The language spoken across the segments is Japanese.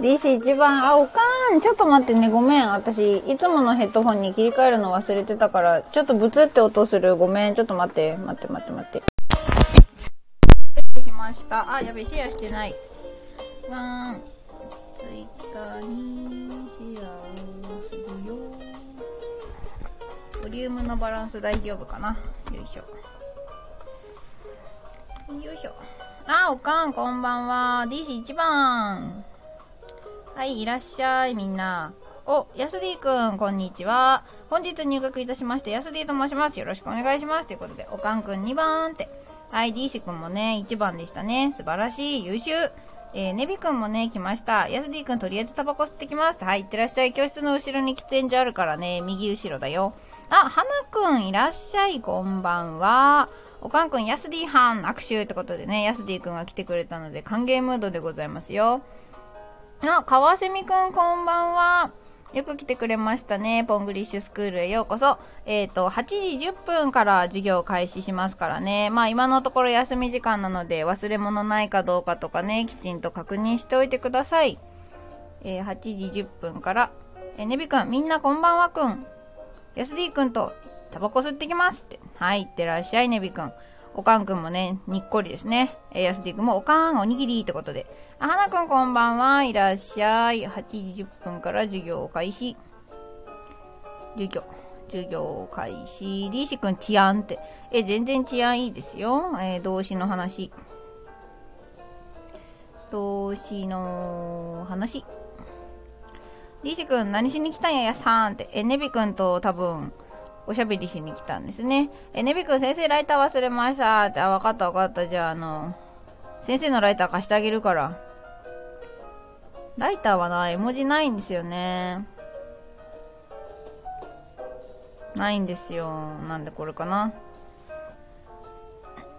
DC 一番、あ、おかん、ちょっと待ってね、ごめん。私、いつものヘッドホンに切り替えるの忘れてたから、ちょっとブツって音する。ごめん、ちょっと待って、待って、待って、待って。しました。あ、やべ、シェアしてない。わーん。ツイッターにシェアをするよ。ボリュームのバランス大丈夫かな。よいしょ。よいしょ。あ、おかん、こんばんは。DC1 番。はい、いらっしゃい、みんな。お、やすディくん、こんにちは。本日入学いたしまして、やすディと申します。よろしくお願いします。ということで、おかんくん2番って。はい、D 氏くんもね、1番でしたね。素晴らしい、優秀。えー、ネビくんもね、来ました。ヤスディくん、とりあえずタバコ吸ってきます。はい、いってらっしゃい。教室の後ろに喫煙所あるからね、右後ろだよ。あ、花くん、いらっしゃい。こんばんは。おかんくん、ヤスディはん、握手ってことでね、ヤスディくんが来てくれたので、歓迎ムードでございますよ。あ、川蝉くんこんばんは。よく来てくれましたね。ポングリッシュスクールへようこそ。えっ、ー、と、8時10分から授業開始しますからね。まあ今のところ休み時間なので忘れ物ないかどうかとかね、きちんと確認しておいてください。えー、8時10分から。えー、ネビくん、みんなこんばんはくん。ヤスディくんとタバコ吸ってきますって。はい、いってらっしゃい、ネビくん。おかんくんもね、にっこりですね。え、やすディくんもおかん、おにぎりってことで。あはなくんこんばんは。いらっしゃい。8時10分から授業開始。授業。授業開始。D 氏くん治安って。え、全然治安いいですよ。えー、動詞の話。動詞の話。D 氏くん何しに来たんややさんって。え、ネビくんと多分、おしゃべりしに来たんですね。え、ねびくん先生ライター忘れましたって、あ、わかったわかった。じゃあ、あの、先生のライター貸してあげるから。ライターはな、絵文字ないんですよね。ないんですよ。なんでこれかな。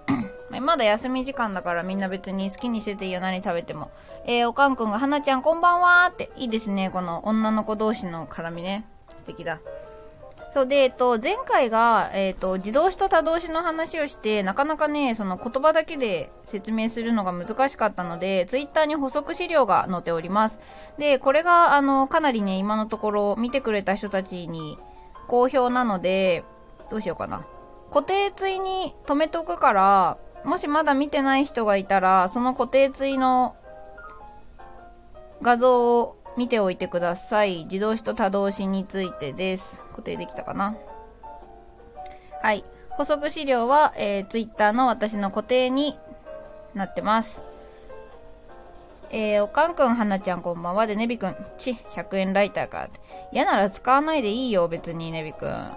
まだ休み時間だからみんな別に好きにしてていいよ、何食べても。えー、おかんくんが、はなちゃんこんばんはって。いいですね、この女の子同士の絡みね。素敵だ。そうで、えっと、前回が、えっと、自動詞と他動詞の話をして、なかなかね、その言葉だけで説明するのが難しかったので、ツイッターに補足資料が載っております。で、これが、あの、かなりね、今のところ見てくれた人たちに好評なので、どうしようかな。固定ツイに止めとくから、もしまだ見てない人がいたら、その固定ツイの画像を見ておいてください。自動詞と多動詞についてです。固定できたかな？はい。補足資料は、えー、Twitter の私の固定になってます。えー、おかんくん、はなちゃんこんばんは。で、ねびくん、ち、100円ライターか。嫌なら使わないでいいよ、別に、ねびくん。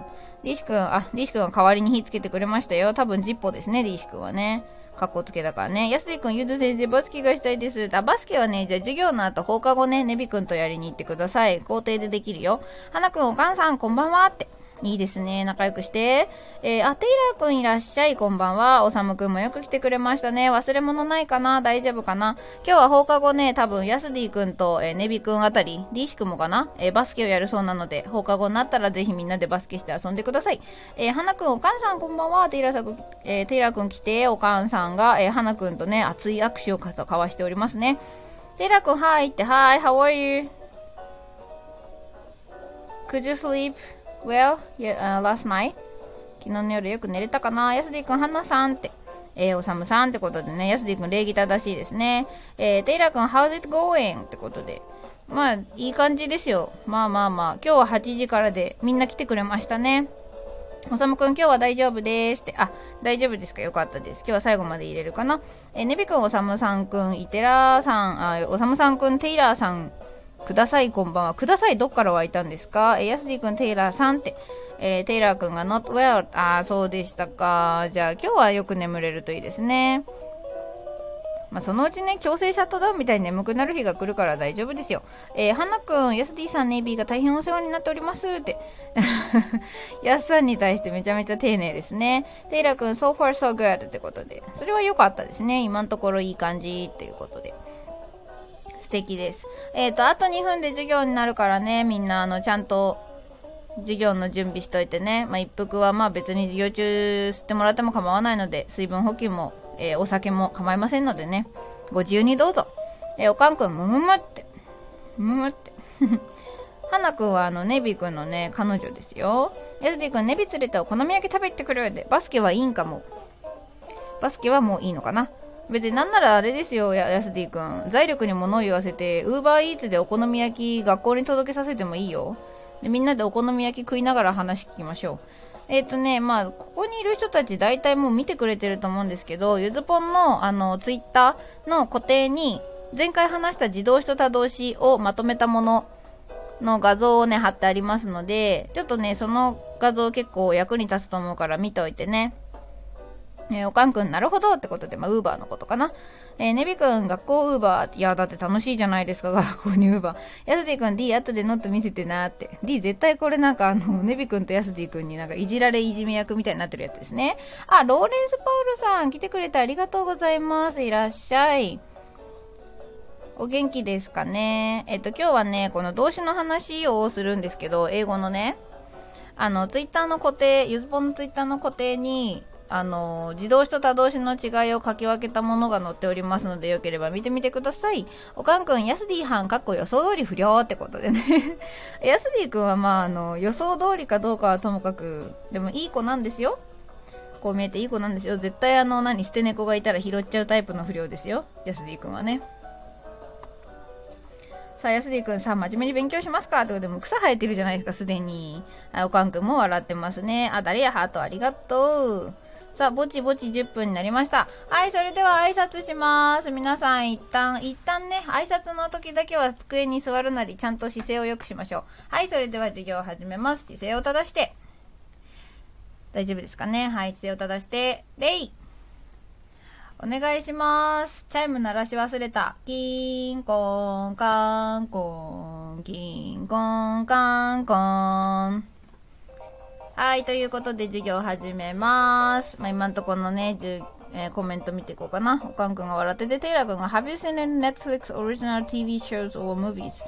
ディシくん、あ、ディシくんは代わりに火つけてくれましたよ。多分、ジッポですね、ディシくんはね。かっこつけだからね。安井くん、ゆず先生、バスケがしたいです。あ、バスケはね、じゃあ授業の後放課後ね、ねびくんとやりに行ってください。校庭でできるよ。花くん、お母さん、こんばんはって。いいですね。仲良くして。えー、あ、テイラーくんいらっしゃい。こんばんは。おさむくんもよく来てくれましたね。忘れ物ないかな？大丈夫かな？今日は放課後ね、多分、ヤスディくんと、えー、ネビくんあたり、ディーシくんもかな？えー、バスケをやるそうなので、放課後になったらぜひみんなでバスケして遊んでください。えー、花くん、お母さんこんばんは。テイラーさん、え、テイラーくん来て、お母さんが、えー、花くんとね、熱い握手を交わしておりますね。テイラーくん、はいって、はい、how are you?Could you sleep? Well, yeah, uh, last night 昨日の夜よく寝れたかな？ヤスディ君、ハンナさんって。えー、おさむさんってことでね、ヤスディ君礼儀正しいですね。えー、テイラー君、how's it going? ってことで。まあ、いい感じですよ。まあまあまあ、今日は8時からで、みんな来てくれましたね。おさむくん、今日は大丈夫ですって。あ、大丈夫ですか？よかったです。今日は最後まで入れるかな？えー、ねびくん、おさむさんくん、イテラーさん、あ、おさむさんくん、テイラーさん、ください、こんばんは。ください、どっから湧いたんですか？えー、やすディ君、テイラーさんって。えー、テイラー君が not well。ああ、そうでしたか。じゃあ、今日はよく眠れるといいですね。まあ、そのうちね、強制シャットダウンみたいに眠くなる日が来るから大丈夫ですよ。えー、はなくん、やすディさん、ネイビーが大変お世話になっておりますって。やすさんに対してめちゃめちゃ丁寧ですね。テイラー君、so far so good ってことで。それは良かったですね。今のところいい感じっていうことで。素敵です。えっ、ー、と、あと2分で授業になるからね、みんな、あの、ちゃんと、授業の準備しといてね。まあ、一服はまあ別に授業中吸ってもらっても構わないので、水分補給も、えー、お酒も構いませんのでね。ご自由にどうぞ。えー、おかんくん、むむむって。むむって。はなくんはあの、ネビくんのね、彼女ですよ。ヤスディくん、ネビ連れてお好み焼き食べてくるで。バスケはいいんかも。バスケはもういいのかな。別になんならあれですよ、やすディ君。財力に物を言わせて、ウーバーイーツでお好み焼き学校に届けさせてもいいよ。でみんなでお好み焼き食いながら話聞きましょう。えっ、ー、とね、まあ、ここにいる人たち大体もう見てくれてると思うんですけど、ゆずぽんの、あの、ツイッターの固定に、前回話した自動詞と多動詞をまとめたものの画像をね、貼ってありますので、ちょっとね、その画像結構役に立つと思うから見ておいてね。えー、おかんくん、なるほどってことで、まあ、ウーバーのことかな。えー、ネビくん、学校ウーバー。いや、だって楽しいじゃないですか、学校にウーバー。ヤスディくん、D 後でノット見せてなーって。D 絶対これなんかあの、ネビくんとヤスディくんになんかいじられいじめ役みたいになってるやつですね。あ、ローレンス・パウルさん、来てくれてありがとうございます。いらっしゃい。お元気ですかねえっと、今日はね、この動詞の話をするんですけど、英語のね、あの、ツイッターの固定、ゆずぽんのツイッターの固定に、あの、自動詞と多動詞の違いを書き分けたものが載っておりますので、よければ見てみてください。おかんくん、ヤスディはん、かっこ予想通り不良ってことでねヤスディくんはまあ、あの、予想通りかどうかはともかく、でもいい子なんですよ。こう見えていい子なんですよ。絶対あの、何、捨て猫がいたら拾っちゃうタイプの不良ですよ。ヤスディくんはね。さあ、ヤスディ君さ、真面目に勉強しますか？ってことでも草生えてるじゃないですか、すでに。あ、おかんくんも笑ってますね。あ、誰や、ハートありがとう。さあ、ぼちぼち10分になりました。はい、それでは挨拶します。皆さん一旦、一旦ね、挨拶の時だけは机に座るなり、ちゃんと姿勢を良くしましょう。はい、それでは授業を始めます。姿勢を正して。大丈夫ですかね？はい、姿勢を正して、レイお願いします。チャイム鳴らし忘れた。キーンコンカンコン、キンコンカンコン。はい、ということで授業始めます。まあ、今んとこのね、えー、コメント見ていこうかな。おかんくんが笑ってて、テイラーくんが Have you seen any Netflix original TV shows or movies?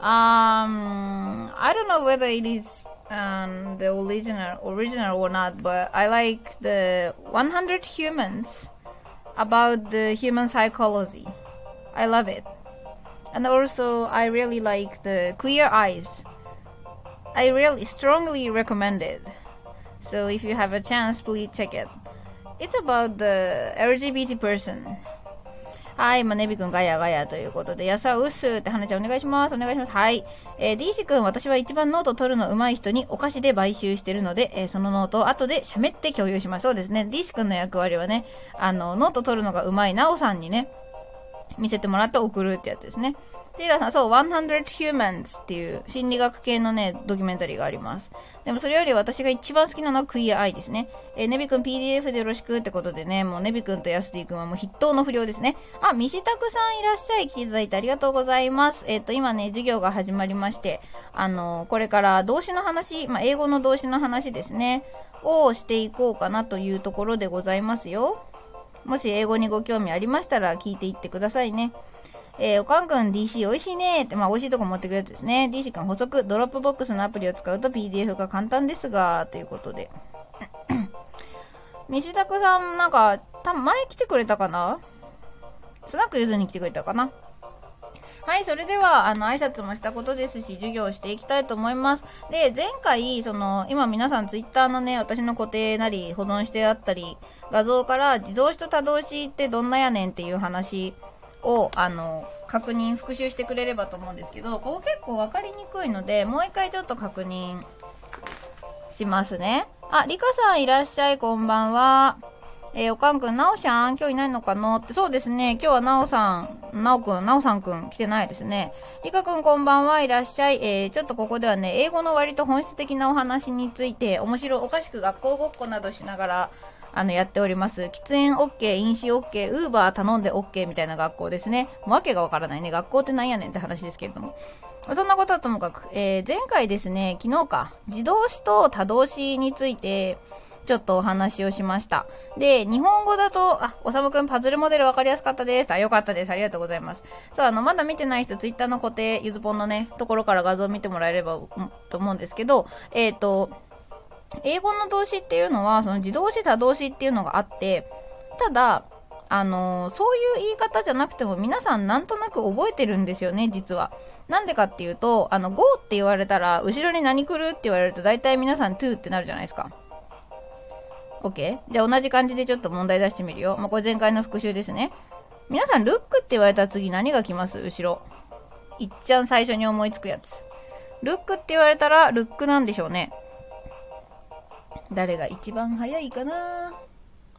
Um, I don't know whether it is um, the original, original or not, but I like the 100 Humans about the human psychology. I love it. And also, I really like the Queer Eyes. I really strongly recommend it. So if you have a chance, please check it. It's about the LGBT person. はい、まあ、ネビ君ガヤガヤということで、やさうっすって話ちゃんお願いします。お願いします。はい。えー、D 氏君、私は一番ノート取るの上手い人にお菓子で買収してるので、えー、そのノートを後で喋って共有します。そうですね。D 氏君の役割はね、あの、ノート取るのが上手いなおさんにね、見せてもらって送るってやつですね。テイラーさん、そう、100 Humans っていう心理学系のね、ドキュメンタリーがあります。でもそれより私が一番好きなのは Queer Eye ですね。えー、ネビ君 PDF でよろしくってことでね、もうネビ君とヤスティ君はもう筆頭の不良ですね。あ、ミシタクさんいらっしゃい。来ていただいてありがとうございます。えっ、ー、と、今ね、授業が始まりまして、あのー、これから動詞の話、まあ、英語の動詞の話ですね、をしていこうかなというところでございますよ。もし英語にご興味ありましたら聞いていってくださいね。えー、おかんくん DC 美味しいねって、まあ美味しいとこ持ってくるやつですね。DC くん補足、 Dropbox のアプリを使うと PDF が簡単ですが、ということで。西拓さん、なんか、た前来てくれたかな？スナックゆずに来てくれたかな？はい、それでは、あの、挨拶もしたことですし、授業をしていきたいと思います。で、前回、その、今皆さんツイッターのね、私の固定なり、保存してあったり、画像から自動詞と多動詞ってどんなやねんっていう話を、あの、確認、復習してくれればと思うんですけど、ここ結構分かりにくいので、もう一回ちょっと確認しますね。あ、リカさんいらっしゃい、こんばんは。えー、おかんくん、なおしゃん、今日いないのかな？って、そうですね、今日はなおさん、なおくん、なおさんくん来てないですね。りかくんこんばんはいらっしゃい。えー、ちょっとここではね、英語の割と本質的なお話について、面白おかしく学校ごっこなどしながら、あの、やっております。喫煙 OK、飲酒 OK、ウーバー頼んで OK みたいな学校ですね。わけがわからないね。学校ってなんやねんって話ですけれども。そんなことはともかく、えー、前回ですね、昨日か、自動詞と多動詞について、ちょっとお話をしました。で、日本語だと、あ、おさむくんパズルモデル分かりやすかったです。あ、よかったです。ありがとうございます。そう、あの、まだ見てない人、ツイッターの固定、ゆずぽんのね、ところから画像を見てもらえれば、と思うんですけど、えっ、ー、と、英語の動詞っていうのは、その自動詞多動詞っていうのがあって、ただ、あのー、そういう言い方じゃなくても皆さんなんとなく覚えてるんですよね、実は。なんでかっていうと、あの、go って言われたら、後ろに何来るって言われると、大体皆さん to ってなるじゃないですか。OK? じゃあ同じ感じでちょっと問題出してみるよ。まあ、これ前回の復習ですね。皆さん、ルックって言われたら次何が来ます？後ろ。いっちゃん最初に思いつくやつ。ルックって言われたら、ルックなんでしょうね。誰が一番早いかな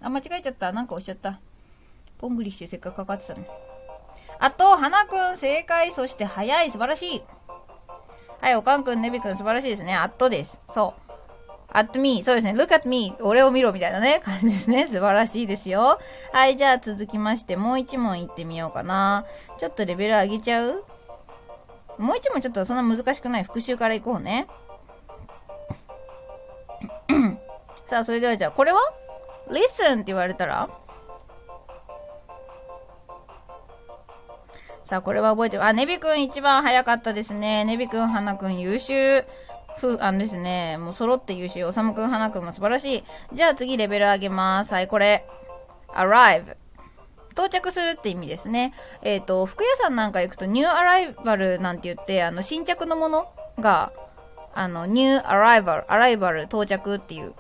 あ、間違えちゃった。なんか押しちゃった。ポングリッシュせっかくかかってたね。あと、花くん正解、そして早い、素晴らしい。はい、おかんくん、ねびくん素晴らしいですね。あっとです。そう。at me そうですね。look at me 俺を見ろみたいなね、感じですね。素晴らしいですよ。はい、じゃあ続きまして、もう一問いってみようかな。ちょっとレベル上げちゃう？もう一問ちょっとそんな難しくない復習からいこうね。さあ、それではじゃあ、これは ?listen って言われたら？さあ、これは覚えてる。あ、ネビくん一番早かったですね。ネビくん、花くん優秀。ふ、あのですね、もう揃って優秀。おさむくん、はなくんも素晴らしい。じゃあ次レベル上げます。はい、これ。arrive。到着するって意味ですね。えっ、ー、と、服屋さんなんか行くと、ニューアライバルなんて言って、あの、新着のものが、あの、ニューアライバル、アライバル到着っていう、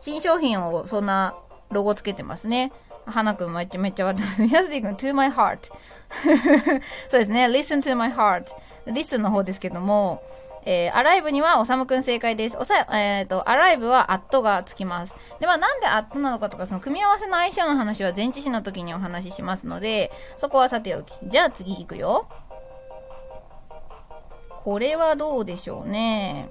新商品をそんなロゴつけてますね。花くんめっちゃめっちゃ笑ってます。やすりくん、to my heart そうですね。listen to my heart。listen の方ですけども、えー、アライブにはおさむくん正解です。おさ、えっ、ー、と、アライブはアットがつきます。で、まあ、なんでアットなのかとか、その組み合わせの相性の話は前置詞の時にお話ししますので、そこはさておき。じゃあ次行くよ。これはどうでしょうね。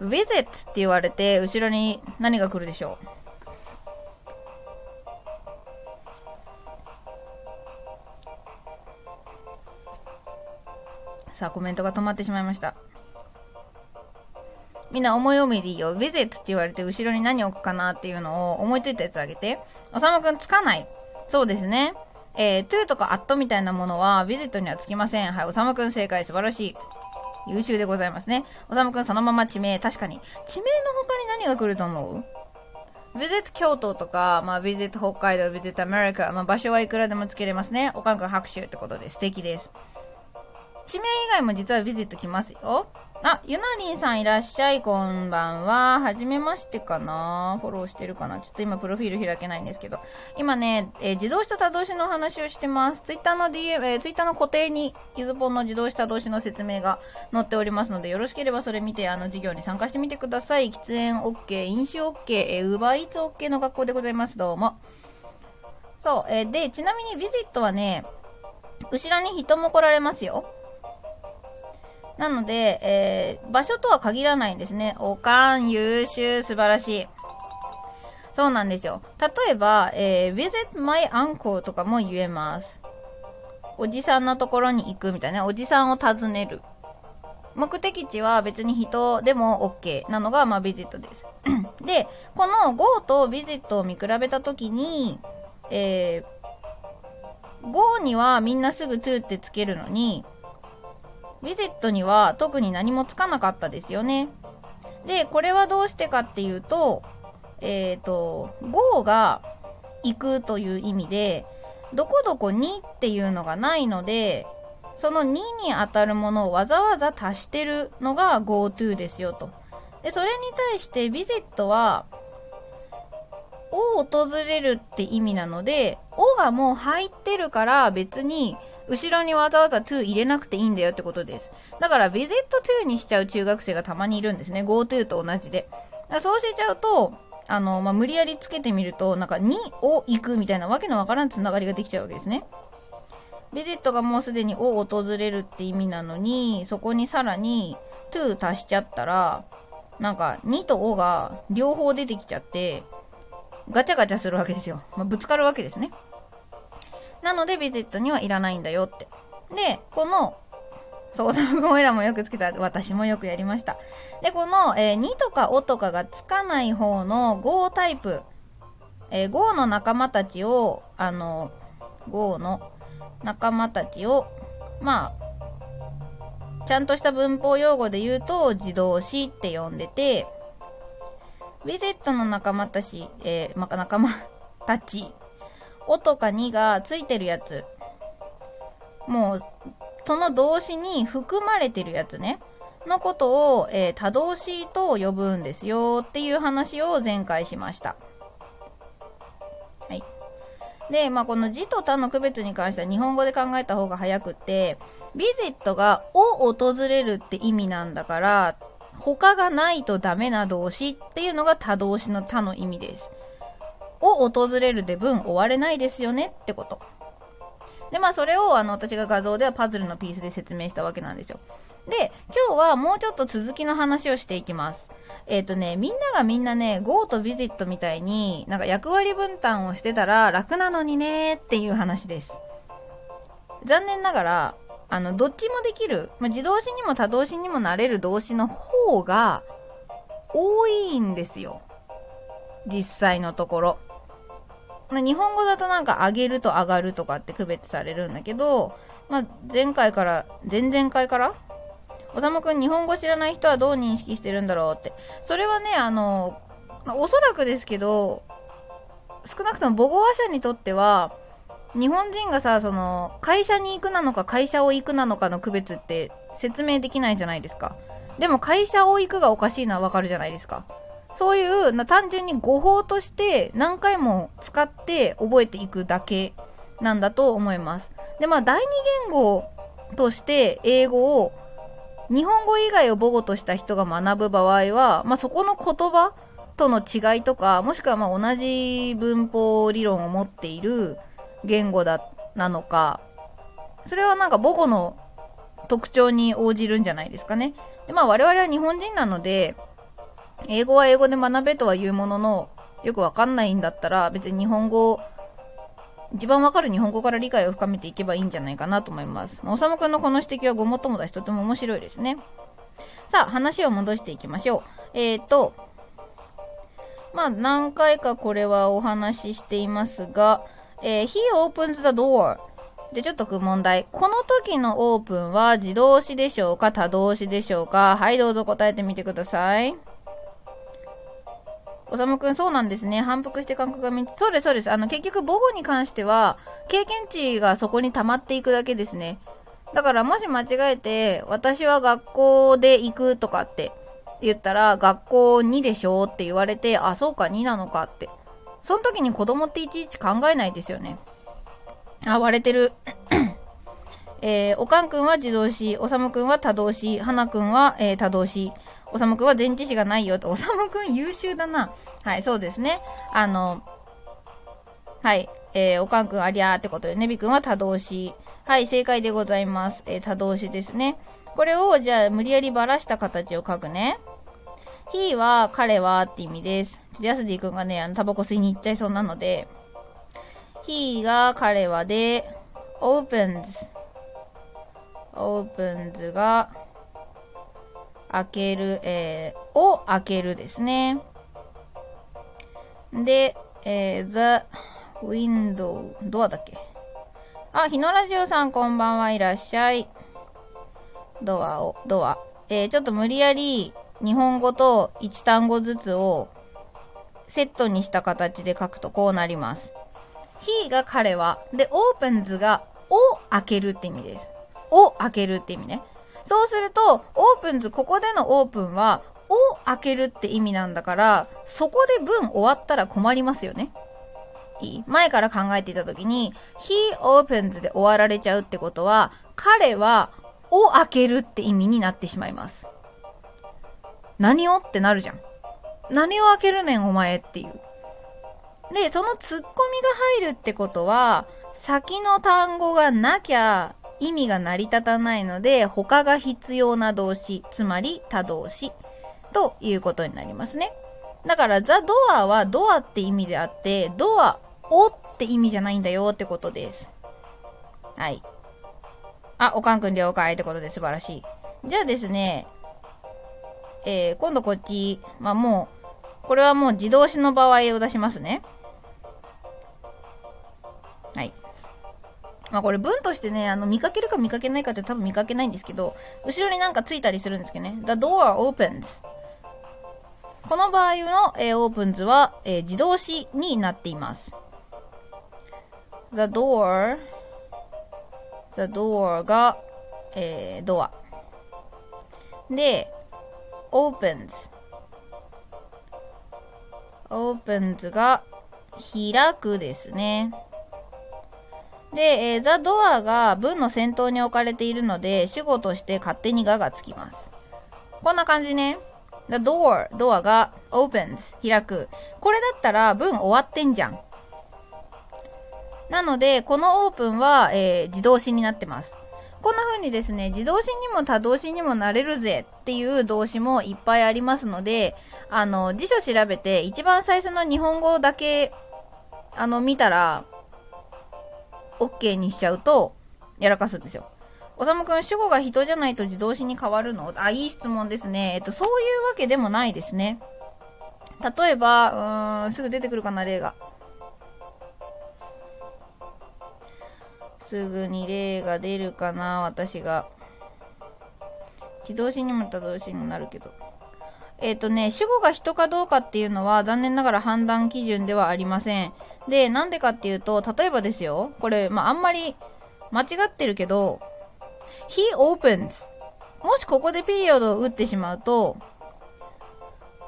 visit って言われて、後ろに何が来るでしょう？さあ、コメントが止まってしまいました。みんな思い思いでいいよ。visit って言われて後ろに何置くかなっていうのを思いついたやつあげて。おさむくんつかない。そうですね。えー、to とか at みたいなものは visit にはつきません。はい、おさむくん正解素晴らしい。優秀でございますね。おさむくんそのまま地名、確かに。地名の他に何が来ると思う？visit 京都とか、まあ、visit 北海道、visit アメリカ、まあ、場所はいくらでもつけれますね。おかんくん拍手ってことで素敵です。地名以外も実はビジット来ますよ。あ、ゆなりんさんいらっしゃい、こんばんは。はじめましてかなフォローしてるかなちょっと今プロフィール開けないんですけど。今ね、えー、自動車多動詞の話をしてます。ツイッターの DM、えー、ツイッターの固定に、ゆずぽんの自動車多動詞の説明が載っておりますので、よろしければそれ見て、あの、授業に参加してみてください。喫煙 OK、飲酒 OK、えー、ウーバーイーツ OK の学校でございます。どうも。そう、えー、で、ちなみにビジットはね、後ろに人も来られますよ。なので、えー、場所とは限らないんですね。おかん、優秀、素晴らしい。そうなんですよ。例えば、えー、visit my uncle とかも言えます。おじさんのところに行くみたいな、おじさんを訪ねる。目的地は別に人でも OK なのが、まあ、ビジットです。で、この Go とビジットを見比べたときに、えー、Go にはみんなすぐ to ってつけるのに、ウィジェットには特に何もつかなかったですよね。で、これはどうしてかっていうと、えっ、ー、と、go が行くという意味で、どこどこにっていうのがないので、その2に当たるものをわざわざ足してるのが GoTo ですよと。で、それに対して visit は、を訪れるって意味なので、おがもう入ってるから別に後ろにわざわざ to 入れなくていいんだよってことです。だから visit to にしちゃう中学生がたまにいるんですね。go to と同じで。そうしちゃうと、あの、まあ、無理やりつけてみると、なんか2を行くみたいなわけのわからんつながりができちゃうわけですね。ビジットがもうすでにを訪れるって意味なのに、そこにさらに to 足しちゃったら、なんか2とおが両方出てきちゃって、ガチャガチャするわけですよ。まあ、ぶつかるわけですね。なのでビジットにはいらないんだよって。で、この、そう、サムゴエラもよくつけた。私もよくやりました。で、この、えー、2とかおとかがつかない方の GO タイプ、えー、GO の仲間たちを、あの、GO の仲間たちを、まあ、ちゃんとした文法用語で言うと、自動詞って呼んでて、ウィジェットの仲間たち、えー、ま、仲間たちおとかにがついてるやつ。もう、その動詞に含まれてるやつね。のことを、えー、多動詞と呼ぶんですよっていう話を前回しました。はい。で、まあ、この字と他の区別に関しては日本語で考えた方が早くって、ビジットがを訪れるって意味なんだから、他がないとダメな動詞っていうのが他動詞の他の意味です。を訪れるで文終われないですよねってこと。で、まあそれをあの私が画像ではパズルのピースで説明したわけなんですよ。で、今日はもうちょっと続きの話をしていきます。えっ、ー、とね、みんながみんなね、Go と Visit みたいに、なんか役割分担をしてたら楽なのにねっていう話です。残念ながら、あの、どっちもできる、まあ、自動詞にも多動詞にもなれる動詞の方が多いんですよ。実際のところ。日本語だとなんか上げると上がるとかって区別されるんだけど、まあ、前回から、前々回から？おさむくん日本語知らない人はどう認識してるんだろうって。それはね、あの、まあ、おそらくですけど、少なくとも母語話者にとっては、日本人がさ、その、会社に行くなのか会社を行くなのかの区別って説明できないじゃないですか。でも会社を行くがおかしいのはわかるじゃないですか。そういうな単純に語法として何回も使って覚えていくだけなんだと思います。で、まあ第二言語として英語を日本語以外を母語とした人が学ぶ場合は、まあそこの言葉との違いとか、もしくはま同じ文法理論を持っている言語だ、なのか、それはなんか母語の特徴に応じるんじゃないですかね。で、まあ我々は日本人なので、英語は英語で学べとは言うものの、よくわかんないんだったら、別に日本語、一番わかる日本語から理解を深めていけばいいんじゃないかなと思います。おさむくんのこの指摘はごもっともだし、とても面白いですね。さあ、話を戻していきましょう。えーと、まあ、何回かこれはお話ししていますが、えー、He opens the door. で、ちょっと問題。この時のオープンは自動詞でしょうか？多動詞でしょうか？はい、どうぞ答えてみてください。おさむくん、そうなんですね。反復して感覚が見そうです、そうです。あの、結局、母語に関しては、経験値がそこに溜まっていくだけですね。だから、もし間違えて、私は学校で行くとかって言ったら、学校2でしょって言われて、あ、そうか、2なのかって。その時に子供っていちいち考えないですよね。あ、割れてる。えー、おかんくんは自動詞、おさむくんは多動詞、はなくんは、えー、多動詞、おさむくんは前置詞がないよと。おさむくん優秀だな。はい、そうですね。あの、はい、えー、おかんくんありゃーってことで、ねびくんは多動詞。はい、正解でございます。えー、多動詞ですね。これを、じゃあ、無理やりばらした形を書くね。he は、彼はって意味です。ジャスディ君がね、あの、タバコ吸いに行っちゃいそうなので、he が彼はで、opens。opens が、開ける、えー、を開けるですね。で、えー、the window、ドアだっけ？あ、日野ラジオさんこんばんはいらっしゃい。ドアを、ドア。えー、ちょっと無理やり日本語と1単語ずつをセットにした形で書くとこうなります。he が彼は、で、opens がを開けるって意味です。を開けるって意味ね。そうすると、オープンズ、ここでのオープンは、を開けるって意味なんだから、そこで文終わったら困りますよね。いい？前から考えていたときに、he opens で終わられちゃうってことは、彼は、を開けるって意味になってしまいます。何をってなるじゃん。何を開けるねんお前っていう。で、そのツッコミが入るってことは、先の単語がなきゃ意味が成り立たないので、他が必要な動詞、つまり他動詞ということになりますね。だから、ザ・ドアはドアって意味であって、ドアをって意味じゃないんだよってことです。はい。あ、おかんくん了解ってことで素晴らしい。じゃあですね、えー、今度こっち、まあもう、これはもう自動詞の場合を出しますね。まあこれ文としてね、あの見かけるか見かけないかって多分見かけないんですけど、後ろになんかついたりするんですけどね。The door opens. この場合の、えー、opens は、えー、自動詞になっています。the door, the door が、えー、ドア。で、opens, opens が開くですね。で、えー、ザ・ドアが文の先頭に置かれているので、主語として勝手にががつきます。こんな感じね。The door, ドアが opens, 開く。これだったら文終わってんじゃん。なので、このオープンは、えー、自動詞になってます。こんな風にですね、自動詞にも他動詞にもなれるぜっていう動詞もいっぱいありますので、あの、辞書調べて一番最初の日本語だけ、あの、見たら、OK にしちゃうと、やらかすんですよ。おさむくん、主語が人じゃないと自動詞に変わるの？あ、いい質問ですね。えっと、そういうわけでもないですね。例えば、うーん、すぐ出てくるかな、例が。すぐに例が出るかな、私が。自動詞にも他動詞になるけど。えっ、ー、とね、主語が人かどうかっていうのは残念ながら判断基準ではありません。で、なんでかっていうと、例えばですよ、これ、まあ、あんまり間違ってるけど、he opens もしここでピリオドを打ってしまうと、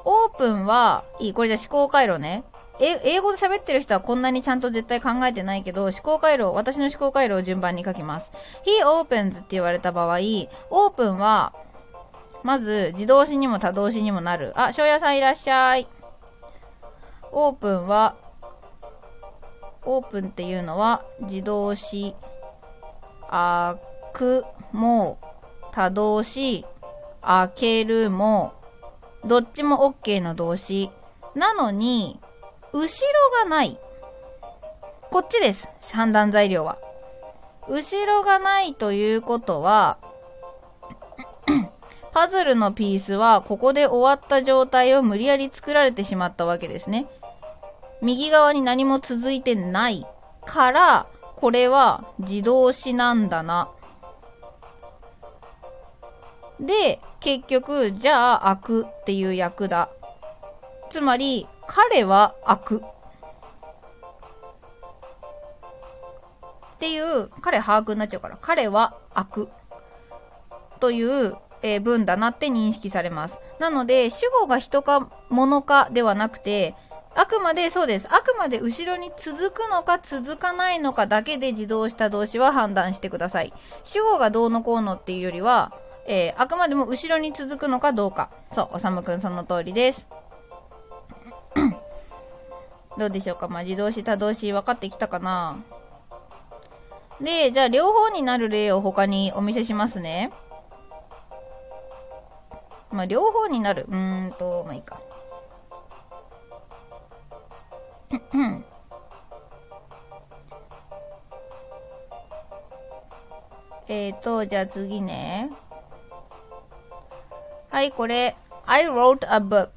オープンは、いい、これじゃ思考回路ね。え、英語で喋ってる人はこんなにちゃんと絶対考えてないけど、思考回路、私の思考回路を順番に書きます。he opens って言われた場合、オープンは、まず、自動詞にも他動詞にもなる。あ、翔也さんいらっしゃい。オープンは、オープンっていうのは、自動詞、開くも、他動詞、開けるも、どっちも OK の動詞。なのに、後ろがない。こっちです。判断材料は。後ろがないということは、パズルのピースはここで終わった状態を無理やり作られてしまったわけですね。右側に何も続いてないから、これは自動詞なんだな。で、結局、じゃあ、開くっていう役だ。つまり、彼は開く。っていう、彼把握になっちゃうから、彼は開く。というえー、文だなって認識されます。なので、主語が人か物かではなくて、あくまでそうです。あくまで後ろに続くのか続かないのかだけで自動した動詞は判断してください。主語がどうのこうのっていうよりは、えー、あくまでも後ろに続くのかどうか。そう、おさむくんその通りです。どうでしょうかまあ、自動詞、他動詞分かってきたかなで、じゃあ両方になる例を他にお見せしますね。まあ、両方になる。うーんと、まあいいか。えっと、じゃあ次ね。はい、これ。I wrote a book.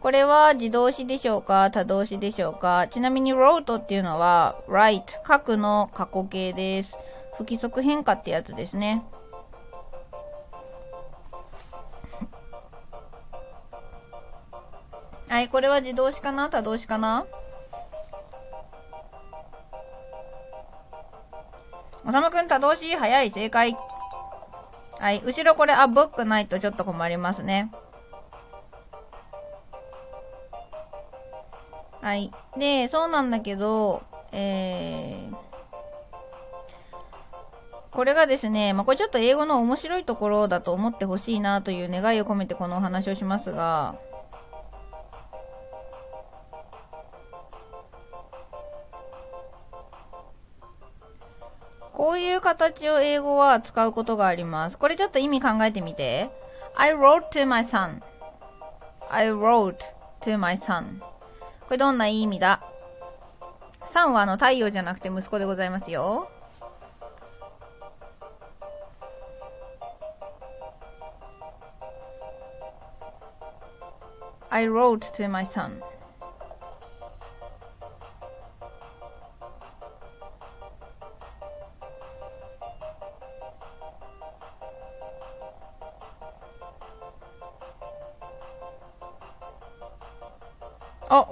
これは自動詞でしょうか？他動詞でしょうか？ちなみに wrote っていうのは write 書くの過去形です。不規則変化ってやつですね。はい、これは自動詞かな？多動詞かな？おさむくん多動詞？早い？正解？はい、後ろこれあ、ブックないとちょっと困りますね。はい。で、そうなんだけど、えー、これがですね、まあ、これちょっと英語の面白いところだと思ってほしいなという願いを込めてこのお話をしますが、形を英語は使うことがあります。これちょっと意味考えてみて。I wrote to my son.I wrote to my son. これどんないい意味だ ?son はあの太陽じゃなくて息子でございますよ。I wrote to my son.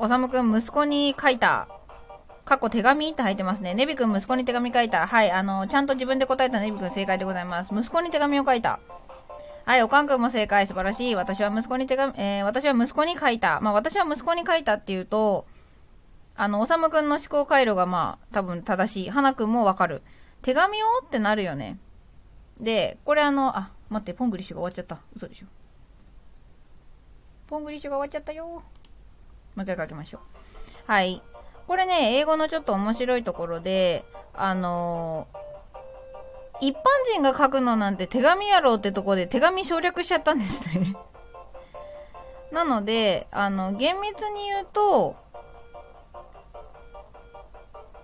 お、さむくん、息子に書いた。過去手紙って入ってますね。ネビ君息子に手紙書いた。はい、あの、ちゃんと自分で答えたネビ君正解でございます。息子に手紙を書いた。はい、おかんくんも正解。素晴らしい。私は息子に手紙、えー、私は息子に書いた。まあ、私は息子に書いたっていうと、あの、おさむくんの思考回路がまあ、多分正しい。はなくんもわかる。手紙をってなるよね。で、これあの、あ、待って、ポングリッシュが終わっちゃった。嘘でしょ。ポングリッシュが終わっちゃったよ。もう一回書きましょう。はい。これね、英語のちょっと面白いところで、あのー、一般人が書くのなんて手紙やろうってとこで手紙省略しちゃったんですね なので、あの、厳密に言うと、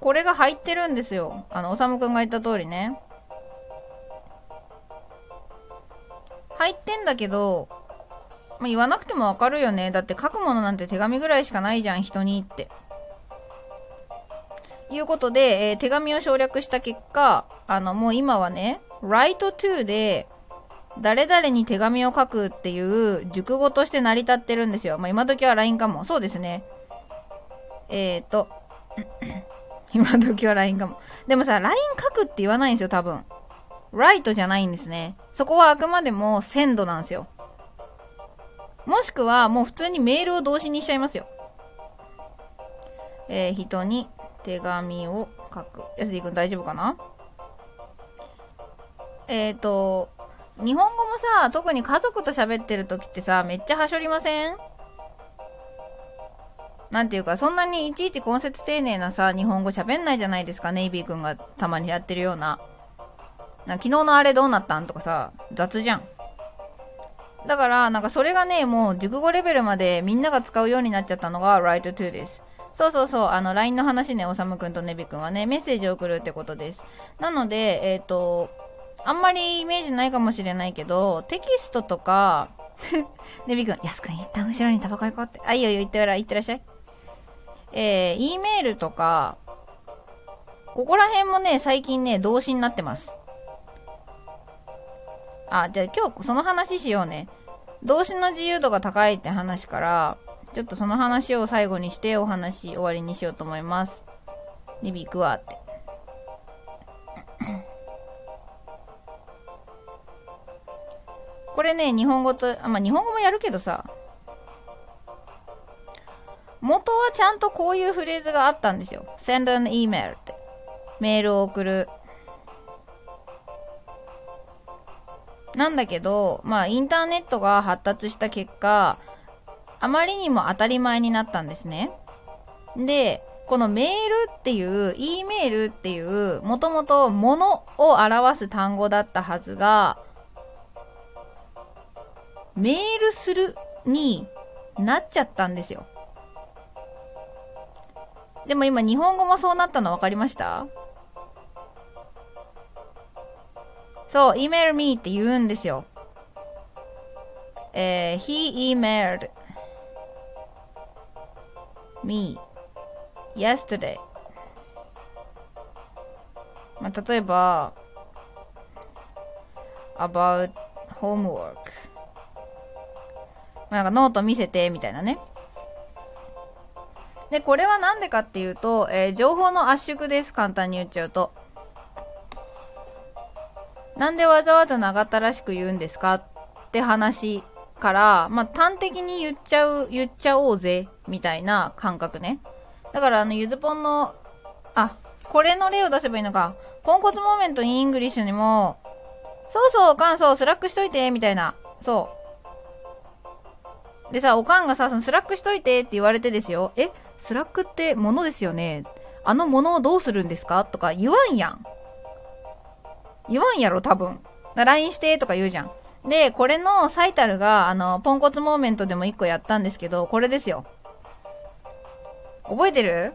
これが入ってるんですよ。あの、おさむくんが言った通りね。入ってんだけど、まあ、言わなくてもわかるよね。だって書くものなんて手紙ぐらいしかないじゃん、人にって。いうことで、えー、手紙を省略した結果、あの、もう今はね、write to で、誰々に手紙を書くっていう熟語として成り立ってるんですよ。まあ、今時は LINE かも。そうですね。えっ、ー、と、今時は LINE かも。でもさ、LINE 書くって言わないんですよ、多分。write じゃないんですね。そこはあくまでも鮮度なんですよ。もしくは、もう普通にメールを動詞にしちゃいますよ。えー、人に手紙を書く。やすりくん大丈夫かな？えっ、ー、と、日本語もさ、特に家族と喋ってる時ってさ、めっちゃはしょりません？なんていうか、そんなにいちいち根節丁寧なさ、日本語喋んないじゃないですか、ネイビー君がたまにやってるような。な昨日のあれどうなったん？とかさ、雑じゃん。だから、なんかそれがね、もう熟語レベルまでみんなが使うようになっちゃったのが write to です。そうそうそう、あの、LINE の話ね、おさむくんとねびくんはね、メッセージを送るってことです。なので、えっ、ー、と、あんまりイメージないかもしれないけど、テキストとか、ねびくん、やすくん一旦後ろにタバコ行こうって。あ、いいよいいよ、行ってら、行ってらっしゃい。えー、E メールとか、ここら辺もね、最近ね、動詞になってます。あ、じゃあ今日その話しようね。動詞の自由度が高いって話から、ちょっとその話を最後にしてお話終わりにしようと思います。リビ行くわって。これね、日本語と、あ、まあ、日本語もやるけどさ、元はちゃんとこういうフレーズがあったんですよ。send an email って。メールを送る。なんだけど、まあ、インターネットが発達した結果、あまりにも当たり前になったんですね。で、このメールっていう、E メールっていう、もともと物を表す単語だったはずが、メールするになっちゃったんですよ。でも今日本語もそうなったの分かりました？そう、email me って言うんですよ。えー、he emailed me yesterday まあ、例えば about homework なんかノート見せてみたいなね。でこれは何でかっていうと、えー、情報の圧縮です。簡単に言っちゃうと。なんでわざわざ長ったらしく言うんですかって話から、まあ、端的に言っちゃう、言っちゃおうぜ、みたいな感覚ね。だから、あの、ゆずぽんの、あ、これの例を出せばいいのか。ポンコツ moment in English にも、そうそう、おかんそう、 Slack しといて、みたいな。そう。でさ、おかんがさ、その Slack しといてって言われてですよ。え、 Slack って物ですよね。あの物をどうするんですかとか言わんやん。言わんやろ、多分。LINE してとか言うじゃん。で、これの最たるが、あの、ポンコツ moment でも1個やったんですけど、これですよ。覚えてる？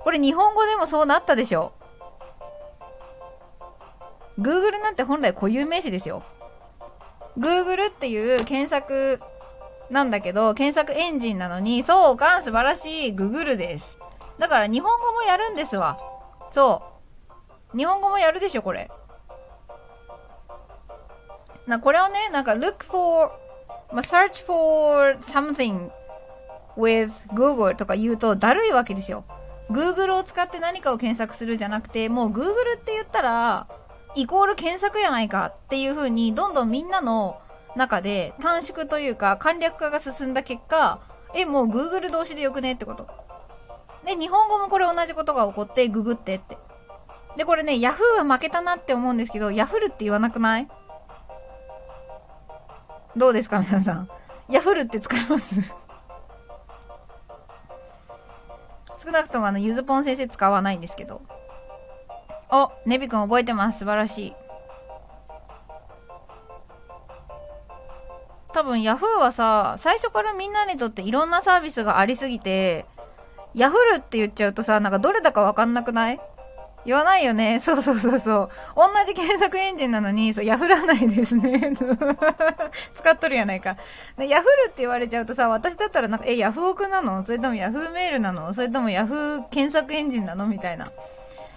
これ日本語でもそうなったでしょ Google なんて本来固有名詞ですよ。Google っていう検索なんだけど、検索エンジンなのに、そうかん素晴らしい Google です。だから日本語もやるんですわ。そう。日本語もやるでしょ、これ。なこれをね、なんか look for, まあ、search for something with Google とか言うとだるいわけですよ。Google を使って何かを検索するじゃなくて、もう Google って言ったら、イコール検索やないかっていう風に、どんどんみんなの中で短縮というか簡略化が進んだ結果、え、もう Google 動詞でよくねってこと。で、日本語もこれ同じことが起こって、ググってって。で、これね、Yahoo は負けたなって思うんですけど、ヤフルって言わなくない？どうですか皆さん？ヤフルって使います？少なくともあの、ゆずぽん先生使わないんですけど。お、ネビ君覚えてます。素晴らしい。多分 Yahoo はさ、最初からみんなにとっていろんなサービスがありすぎて、ヤフルって言っちゃうとさ、なんかどれだかわかんなくない？言わないよね。そうそうそうそう。同じ検索エンジンなのに、そう、ヤフらないですね。使っとるやないか。ヤフルって言われちゃうとさ、私だったらなんか、え、ヤフオクなの？それともヤフーメールなの？それともヤフー検索エンジンなの？みたいな。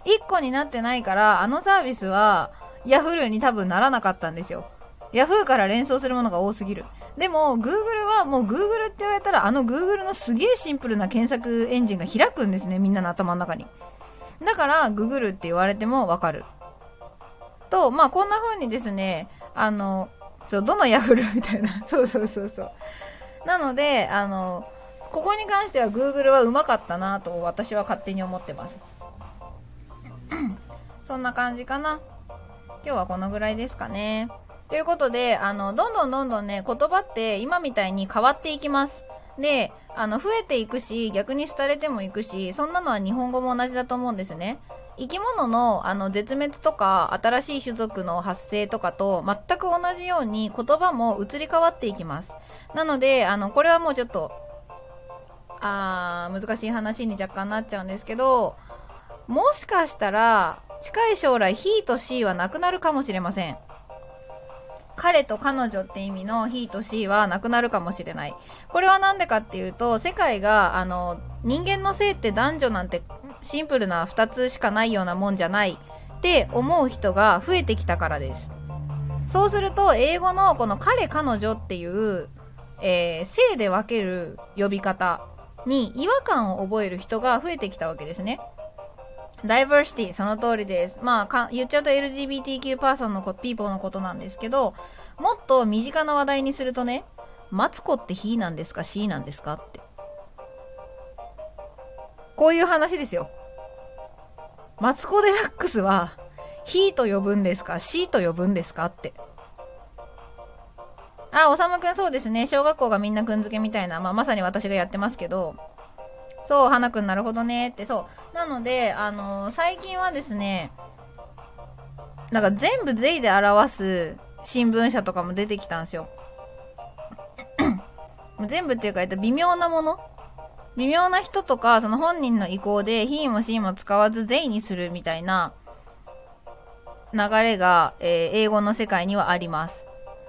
一個になってないから、あのサービスは、ヤフルに多分ならなかったんですよ。ヤフーから連想するものが多すぎる。でも、Google はもう Google って言われたら、あの Google のすげえシンプルな検索エンジンが開くんですね、みんなの頭の中に。だから、ググるって言われてもわかる。と、まあ、こんな風にですね、あの、ちょ、どのヤフルみたいな。そうそうそうそう。なので、あの、ここに関しては Google はうまかったなと私は勝手に思ってます。そんな感じかな。今日はこのぐらいですかね。ということで、あの、どんどんどんどんね、言葉って今みたいに変わっていきます。で、あの、増えていくし、逆に廃れてもいくし、そんなのは日本語も同じだと思うんですね。生き物のあの絶滅とか新しい種族の発生とかと全く同じように言葉も移り変わっていきます。なので、あの、これはもうちょっと、あー、難しい話に若干なっちゃうんですけど、もしかしたら、近い将来、he と she はなくなるかもしれません。彼と彼女って意味の he と she はなくなるかもしれない。これはなんでかっていうと、世界が、あの、人間の性って男女なんてシンプルな2つしかないようなもんじゃないって思う人が増えてきたからです。そうすると、英語のこの彼彼女っていう、えー、性で分ける呼び方に違和感を覚える人が増えてきたわけですね。ダイバーシティ、その通りです。まあ、か言っちゃうと LGBTQ パーソンのこ、ピーポーのことなんですけど、もっと身近な話題にするとね、マツコってヒなんですか？シーなんですか？って。こういう話ですよ。マツコ・デラックスは、ヒーと呼ぶんですか？シーと呼ぶんですか？って。あ、おさむくんそうですね。小学校がみんなくんづけみたいな、まあ、まさに私がやってますけど、そう、花くんなるほどねって、そう。なので、あのー、最近はですね、なんか全部税で表す新聞社とかも出てきたんですよ。全部っていうか、えっと、微妙なもの？微妙な人とか、その本人の意向で、he も芯も使わず税にするみたいな流れが、えー、英語の世界にはあります。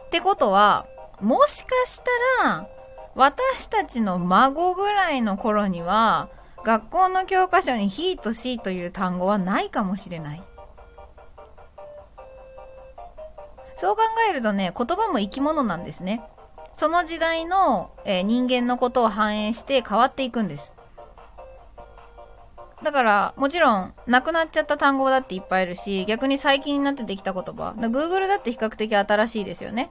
ってことは、もしかしたら、私たちの孫ぐらいの頃には、学校の教科書に he と she という単語はないかもしれない。そう考えるとね、言葉も生き物なんですね。その時代の、えー、人間のことを反映して変わっていくんです。だから、もちろん、なくなっちゃった単語だっていっぱいいるし、逆に最近になってできた言葉。Google だって比較的新しいですよね。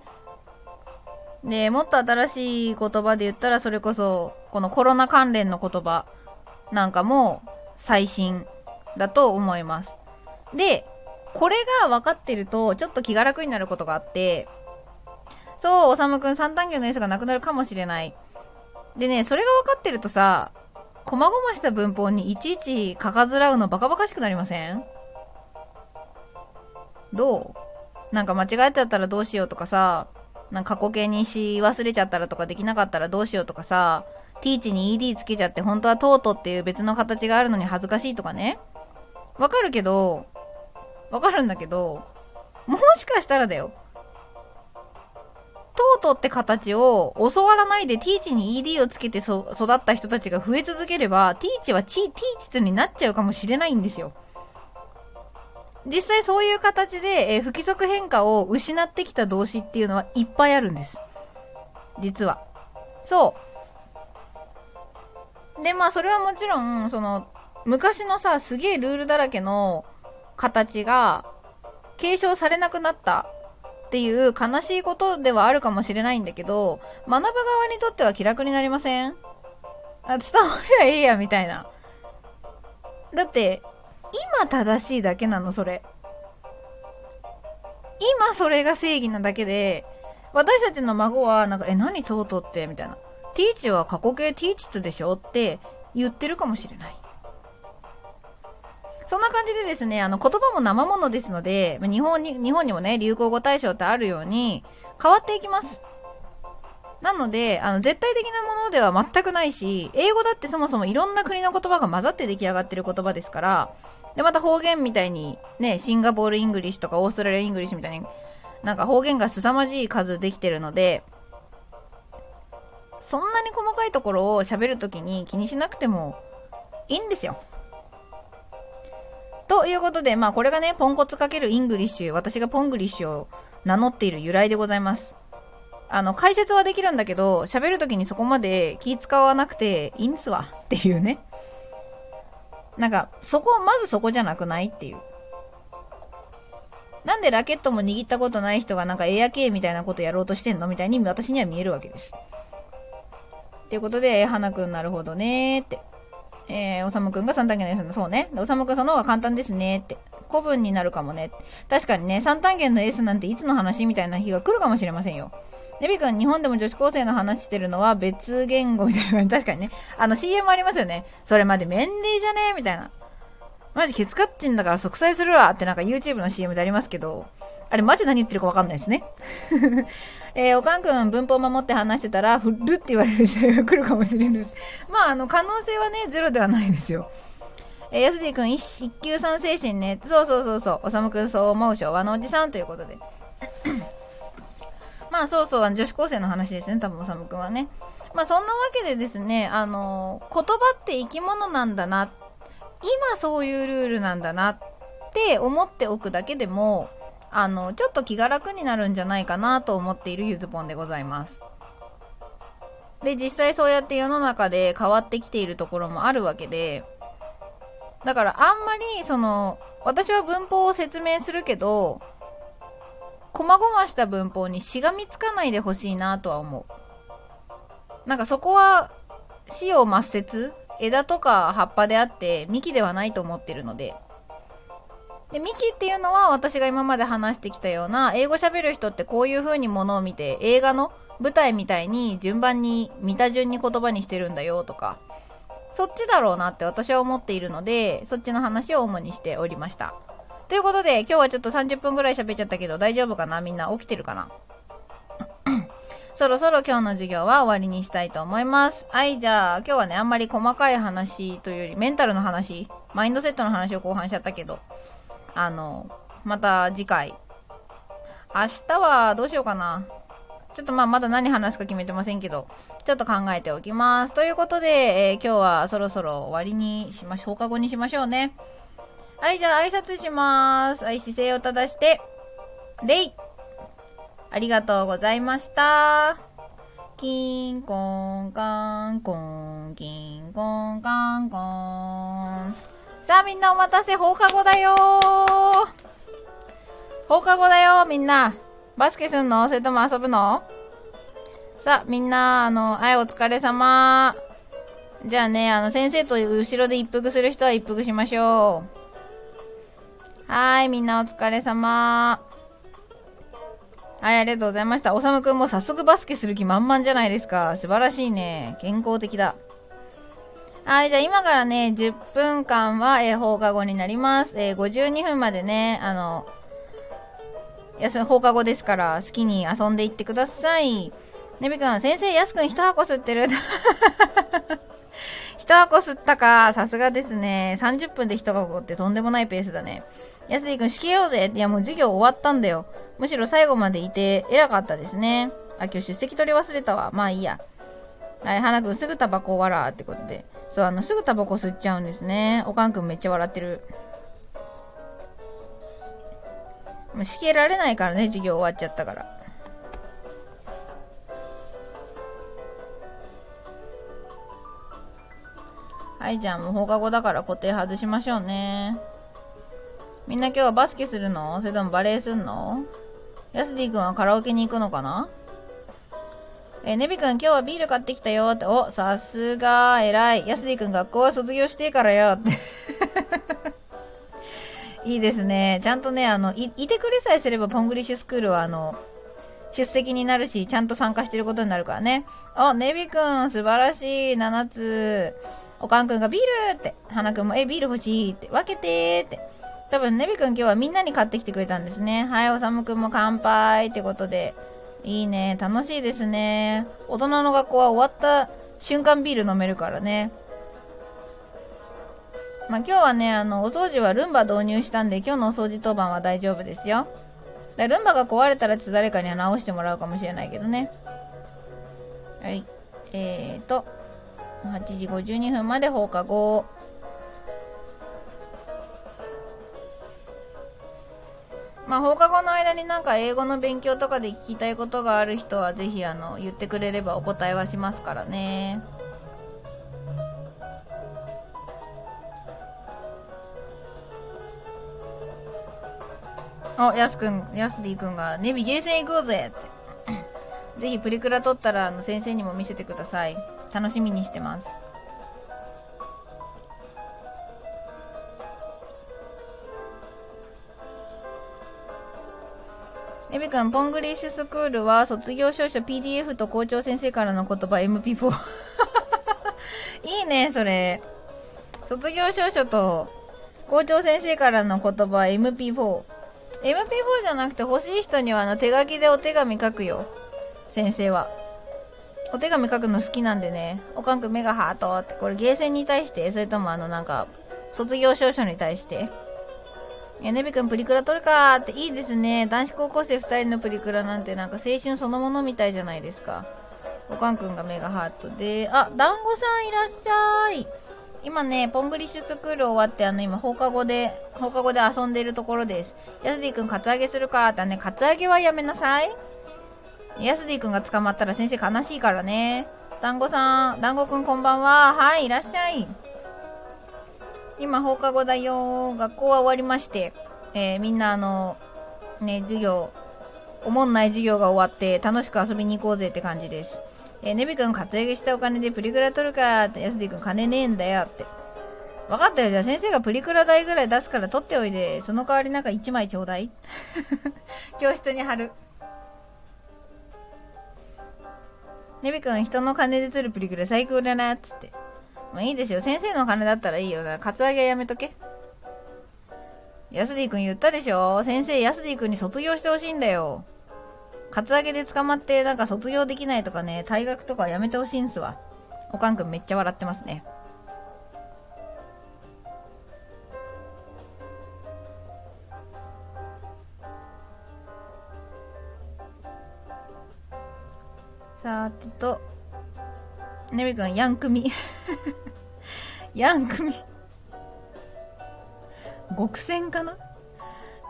で、もっと新しい言葉で言ったら、それこそ、このコロナ関連の言葉なんかも最新だと思います。で、これが分かってると、ちょっと気が楽になることがあって、そう、おさむくん三単元の S がなくなるかもしれない。でね、それが分かってるとさ、細々した文法にいちいち書かずらうのバカバカしくなりません？どう？なんか間違えちゃったらどうしようとかさ、なんか過去形にし忘れちゃったらとかできなかったらどうしようとかさ、ティーチに ED つけちゃって本当はトートっていう別の形があるのに恥ずかしいとかね。わかるけど、わかるんだけど、もしかしたらだよ。トートって形を教わらないでティーチに ED をつけて育った人たちが増え続ければ、ティーチはチティーチになっちゃうかもしれないんですよ。実際そういう形で、えー、不規則変化を失ってきた動詞っていうのはいっぱいあるんです。実は。そう。で、まあそれはもちろん、その、昔のさ、すげえルールだらけの形が継承されなくなったっていう悲しいことではあるかもしれないんだけど、学ぶ側にとっては気楽になりません？あ伝わりゃええや、みたいな。だって、今正しいだけなの、それ。今それが正義なだけで、私たちの孫は、なんか、え、何とうとうって、みたいな。ティーチは過去形ティーチットでしょって言ってるかもしれない。そんな感じでですね、あの、言葉も生ものですので、日本に、日本にもね、流行語大賞ってあるように、変わっていきます。なので、あの、絶対的なものでは全くないし、英語だってそもそもいろんな国の言葉が混ざって出来上がってる言葉ですから、で、また方言みたいに、ね、 Singapore English とか Australia English みたいに、なんか方言が凄まじい数できてるので、そんなに細かいところを喋るときに気にしなくてもいいんですよ。ということで、まあこれがね、ポンコツかける English、私がポングリッシュを名乗っている由来でございます。あの、解説はできるんだけど、喋るときにそこまで気使わなくていいんすわっていうね。なんか、そこ、まずそこじゃなくないっていう。なんでラケットも握ったことない人がなんかエア系みたいなことやろうとしてんのみたいに私には見えるわけです。ということで、花くんなるほどねーって。えー、おさむくんが3単元の S の、そうね。おさむくんその方が簡単ですねって。古文になるかもね。確かにね、3単元の S なんていつの話みたいな日が来るかもしれませんよ。デビ君、日本でも女子高生の話してるのは別言語みたいな感じ。確かにね。あの CM ありますよね。それまでメンディーじゃねえみたいな。マジケツカッチンだから即歳するわってなんか YouTube の CM でありますけど、あれマジ何言ってるかわかんないですね。えー、おかんくん文法守って話してたら、ふるって言われる時代が来るかもしれない。まあ、あの、可能性はね、ゼロではないですよ。えー、やすディ君一、一級さん精神ね。そうそうそうそう。おさむくんそう思う昭和のおじさんということで。まあ、そうそう、女子高生の話ですね、多分おさむくんはね。まあ、そんなわけでですね、あのー、言葉って生き物なんだな。今そういうルールなんだなって思っておくだけでも、あの、ちょっと気が楽になるんじゃないかなと思っているゆずぽんでございます。で、実際そうやって世の中で変わってきているところもあるわけで、だからあんまり、その、私は文法を説明するけど、細々した文法にしがみつかないでほしいなとは思う。なんかそこは、死を抹殺枝とか葉っぱであって幹ではないと思ってるので、で、ミキっていうのは私が今まで話してきたような、英語喋る人ってこういう風にものを見て、映画の舞台みたいに順番に、見た順に言葉にしてるんだよとか、そっちだろうなって私は思っているので、そっちの話を主にしておりました。ということで、今日はちょっと30分ぐらい喋っちゃったけど、大丈夫かな？みんな起きてるかな？そろそろ今日の授業は終わりにしたいと思います。はい、じゃあ今日はね、あんまり細かい話というより、メンタルの話、マインドセットの話を後半しちゃったけど、あの、また次回。明日はどうしようかな。ちょっとまあまだ何話すか決めてませんけど、ちょっと考えておきます。ということで、えー、今日はそろそろ終わりにしましょう。放課後にしましょうね。はい、じゃあ挨拶します。はい、姿勢を正して、礼ありがとうございました。キンコンカンコン、キンコンカンコン。さあみんなお待たせ、放課後だよ放課後だよみんな。バスケすんの？それとも遊ぶの？さあ、みんな、あの、はい、お疲れ様。じゃあね、あの、先生と後ろで一服する人は一服しましょう。はーい、みんなお疲れ様。はい、ありがとうございました。おさむくんも早速バスケする気満々じゃないですか。素晴らしいね。健康的だ。はい、じゃあ今からね、10分間は、えー、放課後になります。えー、52分までね、あの、休放課後ですから、好きに遊んでいってください。ねびくん、先生、やすくん一箱吸ってる？一箱吸ったか、さすがですね。30分で一箱ってとんでもないペースだね。やすりくん、しけようぜ。いや、もう授業終わったんだよ。むしろ最後までいて偉かったですね。あ、今日出席取り忘れたわ。まあいいや。はい、花くんすぐタバコ終わらってことで。そう、あの、すぐタバコ吸っちゃうんですね。おかんくんめっちゃ笑ってる。もうしけられないからね、授業終わっちゃったから。はい、じゃあもう放課後だから固定外しましょうね。みんな今日はバスケするの？それともバレエすんの？ヤスディ君はカラオケに行くのかな？えー、ネビ君今日はビール買ってきたよって。お、さすが、偉い。ヤスデ君学校は卒業してからよって。いいですね。ちゃんとね、あの、い、いてくれさえすればポングリッシュスクールはあの、出席になるし、ちゃんと参加してることになるからね。お、ネビ君素晴らしい。7つ。おかんくんがビールって。花くんも、え、ビール欲しいって。分けてって。多分、ネビくん今日はみんなに買ってきてくれたんですね。はい、おさむくんも乾杯ってことで。いいね。楽しいですね。大人の学校は終わった瞬間ビール飲めるからね。まあ、今日はね、あの、お掃除はルンバ導入したんで、今日のお掃除当番は大丈夫ですよ。でルンバが壊れたらちょっと誰かには直してもらうかもしれないけどね。はい。えーと、8時52分まで放課後。あ、放課後の間になんか英語の勉強とかで聞きたいことがある人はぜひあの言ってくれればお答えはしますからね。あ、やすくん、やすディくんが、ネビゲーセン行こうぜって。ぜひプリクラ撮ったらあの先生にも見せてください。楽しみにしてます。エビ君、ポングリッシュスクールは卒業証書 PDF と校長先生からの言葉 MP4 いいね、それ。卒業証書と校長先生からの言葉 MP4。MP4 じゃなくて欲しい人にはあの手書きでお手紙書くよ。先生は。お手紙書くの好きなんでね。おかんくん目がハートって。これゲーセンに対して？それともあのなんか、卒業証書に対して？え、ネビ君プリクラ撮るかーっていいですね。男子高校生2人のプリクラなんてなんか青春そのものみたいじゃないですか。おかんくんがメガハートで、あ、団子さんいらっしゃい。今ね、ポングリッシュスクール終わって、あの、今、放課後で、放課後で遊んでいるところです。ヤスディ君、カツアゲするかってね、カツアゲはやめなさい。ヤスディ君が捕まったら先生悲しいからね。団子さん、団子くんこんばんは。はい、いらっしゃい。今放課後だよ学校は終わりまして、えー、みんなあの、ね、授業、おもんない授業が終わって楽しく遊びに行こうぜって感じです。えー、ネビ君活躍したお金でプリクラ取るかって、ヤスディ君金ねえんだよって。分かったよ。じゃあ先生がプリクラ代ぐらい出すから取っておいで、その代わりなんか1枚ちょうだい 教室に貼る。ネビ君人の金で取るプリクラ最高だなっつって。まあいいですよ。先生の金だったらいいよ。だから、カツアゲやめとけ。ヤスディ君言ったでしょ先生、ヤスディ君に卒業してほしいんだよ。カツアゲで捕まって、なんか卒業できないとかね、退学とかやめてほしいんすわ。おかんくんめっちゃ笑ってますね。さてと、ねみくん、ヤンクミ。ヤンクミ。極戦かな？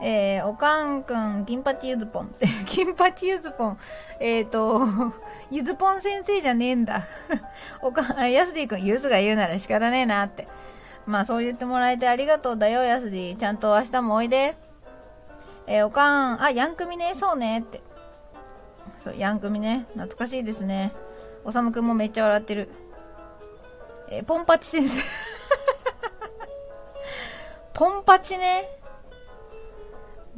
えー、おかんくん、金八ゆずぽんって、金八ゆずぽん。えっ、ー、と、ゆずぽん先生じゃねえんだ。おかん、やすディくん、ゆずが言うなら仕方ねえなって。まあそう言ってもらえてありがとうだよ、やすディ。ちゃんと明日もおいで。えー、おかん、あ、ヤンクミね、そうねって。そう、ヤンクミね。懐かしいですね。おさむくんもめっちゃ笑ってる。えー、ポンパチ先生ポンパチね。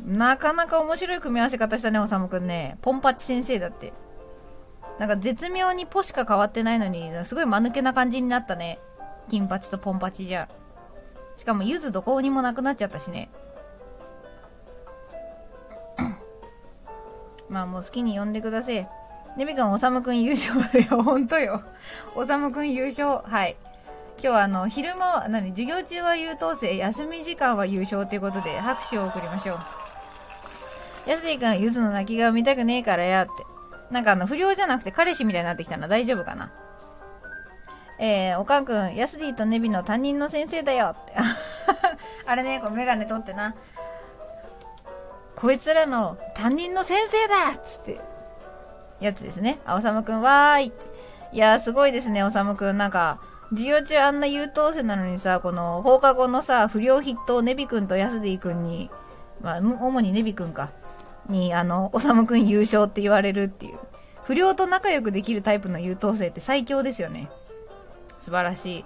なかなか面白い組み合わせ方したね、おさむくんね。ポンパチ先生だって。なんか絶妙にポしか変わってないのに、すごい間抜けな感じになったね。金八とポンパチじゃ。しかも、ゆずどこにもなくなっちゃったしね。まあもう好きに呼んでください。ネビ君、おさむくん優勝だよ。ほんとよ。おさむくん優勝。はい。今日はあの、昼間は、何、授業中は優等生、休み時間は優勝っていうことで、拍手を送りましょう。やすでいくん、ゆずの泣き顔見たくねえからやって。なんかあの、不良じゃなくて彼氏みたいになってきたな。大丈夫かな？えー、おかんくん、ヤスディとネビの担任の先生だよって。あれね、こうメガネ取ってな。こいつらの担任の先生だっつって。やつですね。あ、おさむくん、わーい。いやー、すごいですね、おさむくん。なんか、授業中あんな優等生なのにさ、この放課後のさ、不良筆頭ネビ君とヤスディ君に、まあ、主にネビ君か、に、あの、おさむ君優勝って言われるっていう。不良と仲良くできるタイプの優等生って最強ですよね。素晴らしい。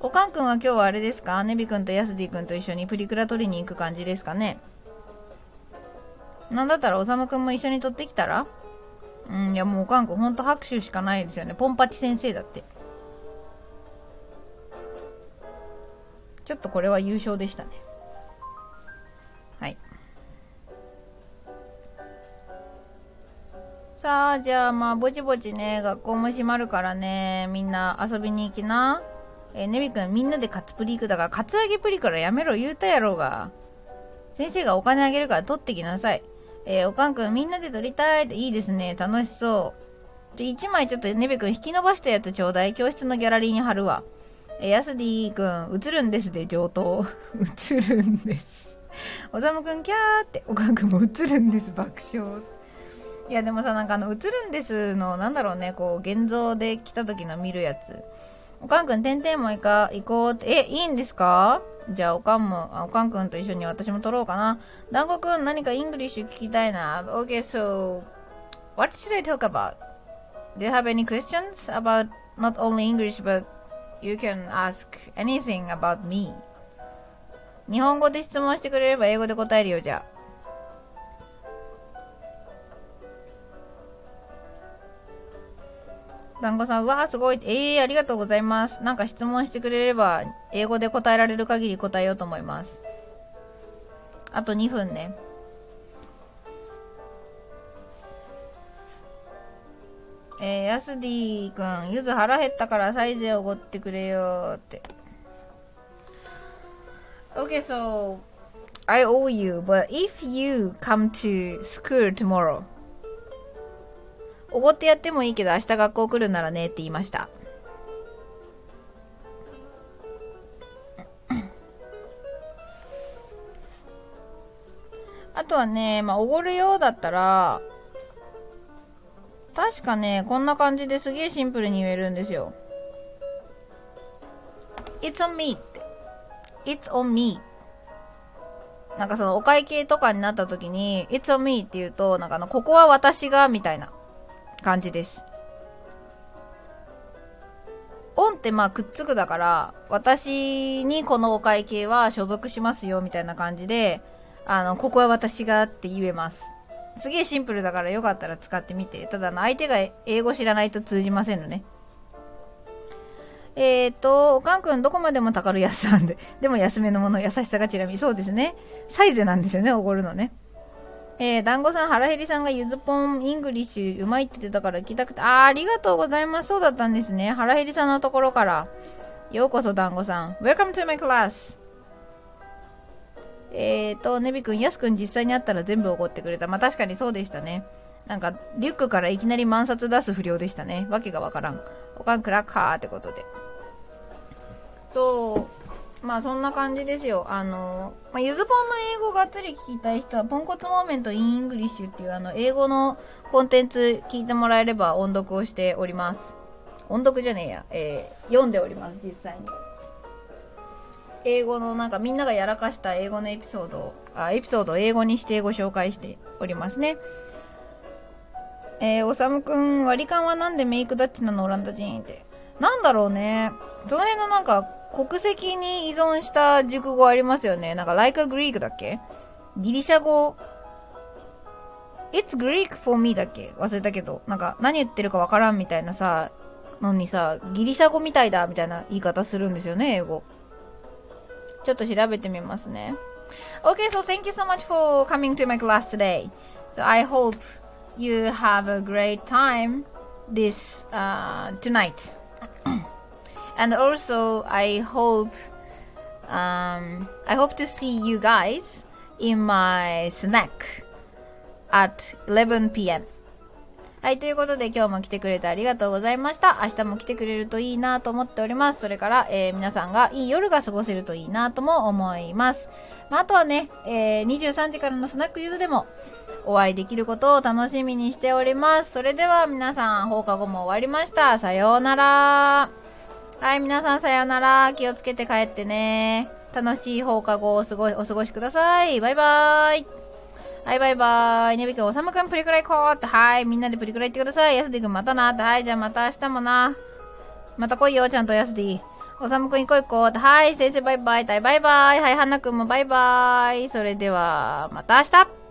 おかんくんは今日はあれですか？ネビ君とヤスディ君と一緒にプリクラ取りに行く感じですかね？なんだったらおさむくんも一緒に撮ってきたら？うん、いやもうおかんくんほんと拍手しかないですよね。ポンパチ先生だって。ちょっとこれは優勝でしたね。はい。さあ、じゃあまあ、ぼちぼちね、学校も閉まるからね、みんな遊びに行きな。えー、ネビ君みんなでカツプリ行くだから、カツアゲプリからやめろ言うたやろうが。先生がお金あげるから取ってきなさい。えー、おかんくんみんなで撮りたいっていいですね。楽しそう。ちょ、1枚ちょっとネベくん引き伸ばしたやつちょうだい。教室のギャラリーに貼るわ。えー、ヤスディくん、映るんですで、上等。映るんです。おさむくん、キャーって、おかんくんも映るんです、爆笑。いや、でもさ、なんかあの、映るんですの、なんだろうね、こう、現像で来た時の見るやつ。おかんくん、てんてんも行か、行こうって、え、いいんですかじゃあ、おかんも、おかんくんと一緒に私も撮ろうかな。団子くん、何か English 聞きたいな。Okay, so, what should I talk about? Do you have any questions about not only English, but you can ask anything about me? 日本語で質問してくれれば英語で答えるよ、じゃあ。団子さん、うわーすごい。ええー、ありがとうございます。なんか質問してくれれば、英語で答えられる限り答えようと思います。あと2分ね。えー、ヤスディくん、ゆず腹減ったからサイズおごってくれよって。Okay, so, I owe you, but if you come to school tomorrow, おごってやってもいいけど明日学校来るならねって言いました。あとはね、まあ、おごるようだったら、確かね、こんな感じですげえシンプルに言えるんですよ。It's on me って。It's on me なんかそのお会計とかになった時に、It's on me って言うと、なんかあの、ここは私が、みたいな。感じです。オンってまあくっつくだから、私にこのお会計は所属しますよみたいな感じで、あの、ここは私がって言えます。すげえシンプルだからよかったら使ってみて。ただの相手が英語知らないと通じませんのね。えっ、と、おかんくんどこまでもたかるやすさんで。でも安めのもの優しさがちらみ。そうですね。サイズなんですよね、おごるのね。えー、団子さん、腹減りさんがゆずぽん English うまいって言ってたから聞きたくて、あー、ありがとうございます。そうだったんですね。腹減りさんのところから。ようこそ、団子さん。Welcome to my class! えーと、ネビ君、ヤス君実際に会ったら全部怒ってくれた。まあ確かにそうでしたね。なんか、リュックからいきなり万札出す不良でしたね。わけがわからん。おかんクラッカーってことで。そう、まあそんな感じですよ。あの、まあ、ゆずぽんの英語がっつり聞きたい人は、ポンコツ moment in English っていうあの、英語のコンテンツ聞いてもらえれば音読をしております。音読じゃねえや。えー、読んでおります、実際に。英語のなんかみんながやらかした英語のエピソードを、あ、エピソードを英語にしてご紹介しておりますね。えー、おさむくん、割り勘はなんでメイクダッチなの？オランダ人って。なんだろうね。その辺のなんか、国籍に依存した熟語ありますよね。なんか、like a Greek だっけギリシャ語、It's Greek for me だっけ忘れたけど。なんか、何言ってるかわからんみたいなさ、のにさ、ギリシャ語みたいだみたいな言い方するんですよね、英語。ちょっと調べてみますね。Okay, so thank you so much for coming to my class today. So I hope you have a great time this uh, tonight. And also I hope um, I hope to see you guys in my snack at 11 p.m. はい、ということで今日も来てくれてありがとうございました。明日も来てくれるといいなと思っております。それから、えー、皆さんがいい夜が過ごせるといいなとも思います。まあ、あとはね、えー、23時からのスナックユーズでもお会いできることを楽しみにしております。それでは皆さん、放課後も終わりました。さようなら。はい、皆さんさようなら。気をつけて帰ってね。楽しい放課後をお過ごお過ごしください。バイバーイ。はい、バイバーイ。ねびくん、おさむくん、プリクラ行こうって。はい、みんなでプリクラ行ってください。やすでくん、またなって。はい、じゃあまた明日もな。また来いよ、ちゃんとやすで。おさむくん行こう行こうって。はい、先生バイバイ。バイバイ。はい、はなくんもバイバイ。それでは、また明日